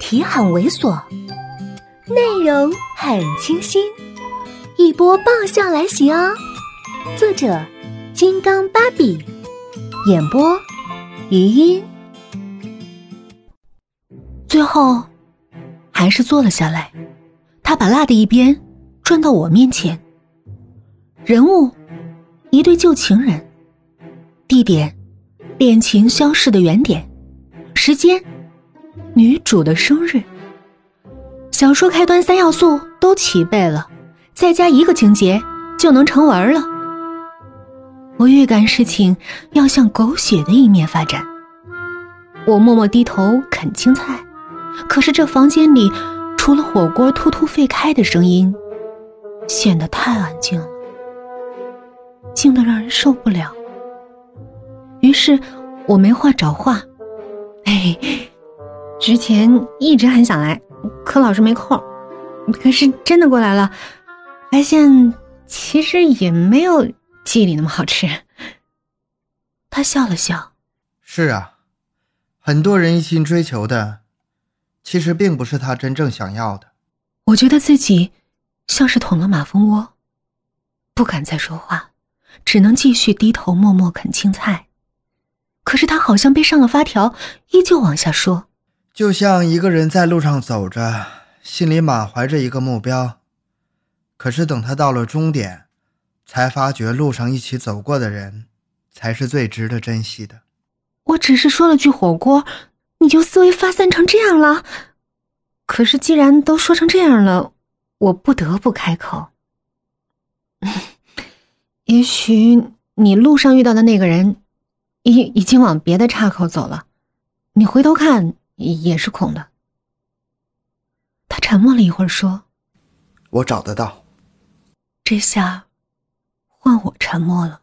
题很猥琐，内容很清新，一波爆笑来袭哦！作者：金刚芭比，演播：余音。最后，还是坐了下来。他把蜡的一边转到我面前。人物：一对旧情人。地点：恋情消逝的原点。时间。女主的生日，小说开端三要素都齐备了，再加一个情节就能成文了。我预感事情要向狗血的一面发展。我默默低头啃青菜，可是这房间里除了火锅突突沸开的声音，显得太安静了，静得让人受不了。于是我没话找话，哎。之前一直很想来，可老是没空。可是真的过来了，发现其实也没有记忆里那么好吃。他笑了笑：“是啊，很多人一心追求的，其实并不是他真正想要的。”我觉得自己像是捅了马蜂窝，不敢再说话，只能继续低头默默啃青菜。可是他好像被上了发条，依旧往下说。就像一个人在路上走着，心里满怀着一个目标，可是等他到了终点，才发觉路上一起走过的人，才是最值得珍惜的。我只是说了句火锅，你就思维发散成这样了。可是既然都说成这样了，我不得不开口。也许你路上遇到的那个人，已已经往别的岔口走了，你回头看。也是空的。他沉默了一会儿，说：“我找得到。”这下换我沉默了。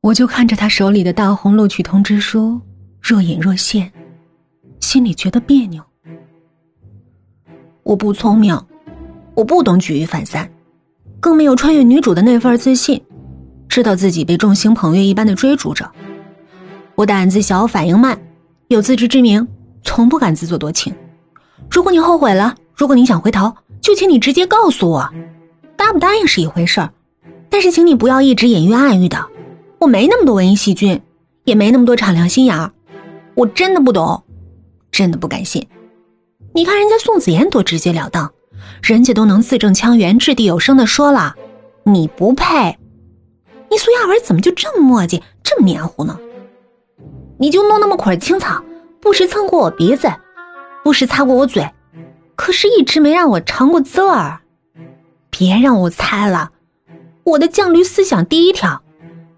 我就看着他手里的大红录取通知书，若隐若现，心里觉得别扭。我不聪明，我不懂举一反三，更没有穿越女主的那份自信，知道自己被众星捧月一般的追逐着。我胆子小，反应慢。有自知之明，从不敢自作多情。如果你后悔了，如果你想回头，就请你直接告诉我。答不答应是一回事儿，但是请你不要一直隐约暗喻的。我没那么多文艺细菌，也没那么多敞亮心眼儿。我真的不懂，真的不敢信。你看人家宋子妍多直截了当，人家都能字正腔圆、掷地有声的说了，你不配。你苏亚文怎么就这么磨叽，这么黏糊呢？你就弄那么捆青草，不时蹭过我鼻子，不时擦过我嘴，可是一直没让我尝过滋味儿。别让我猜了，我的犟驴思想第一条，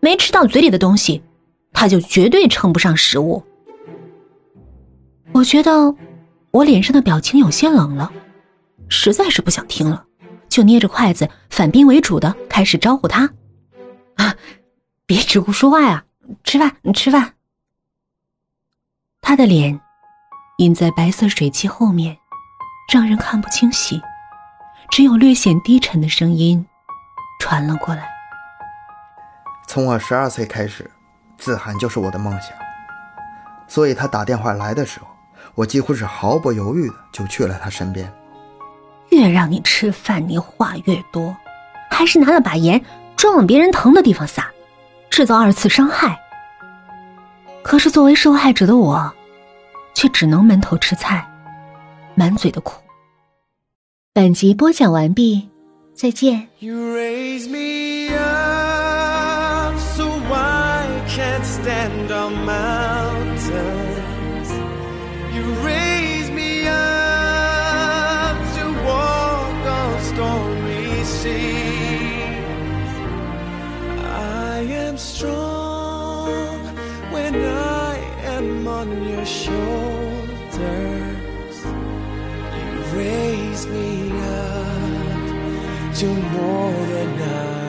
没吃到嘴里的东西，它就绝对称不上食物。我觉得我脸上的表情有些冷了，实在是不想听了，就捏着筷子反宾为主的开始招呼他：“啊，别只顾说话呀，吃饭，吃饭。”他的脸隐在白色水汽后面，让人看不清晰，只有略显低沉的声音传了过来。从我十二岁开始，自寒就是我的梦想，所以他打电话来的时候，我几乎是毫不犹豫的就去了他身边。越让你吃饭，你话越多，还是拿了把盐专往别人疼的地方撒，制造二次伤害。可是，作为受害者的我，却只能闷头吃菜，满嘴的苦。本集播讲完毕，再见。On your shoulders. You raise me up to more than I.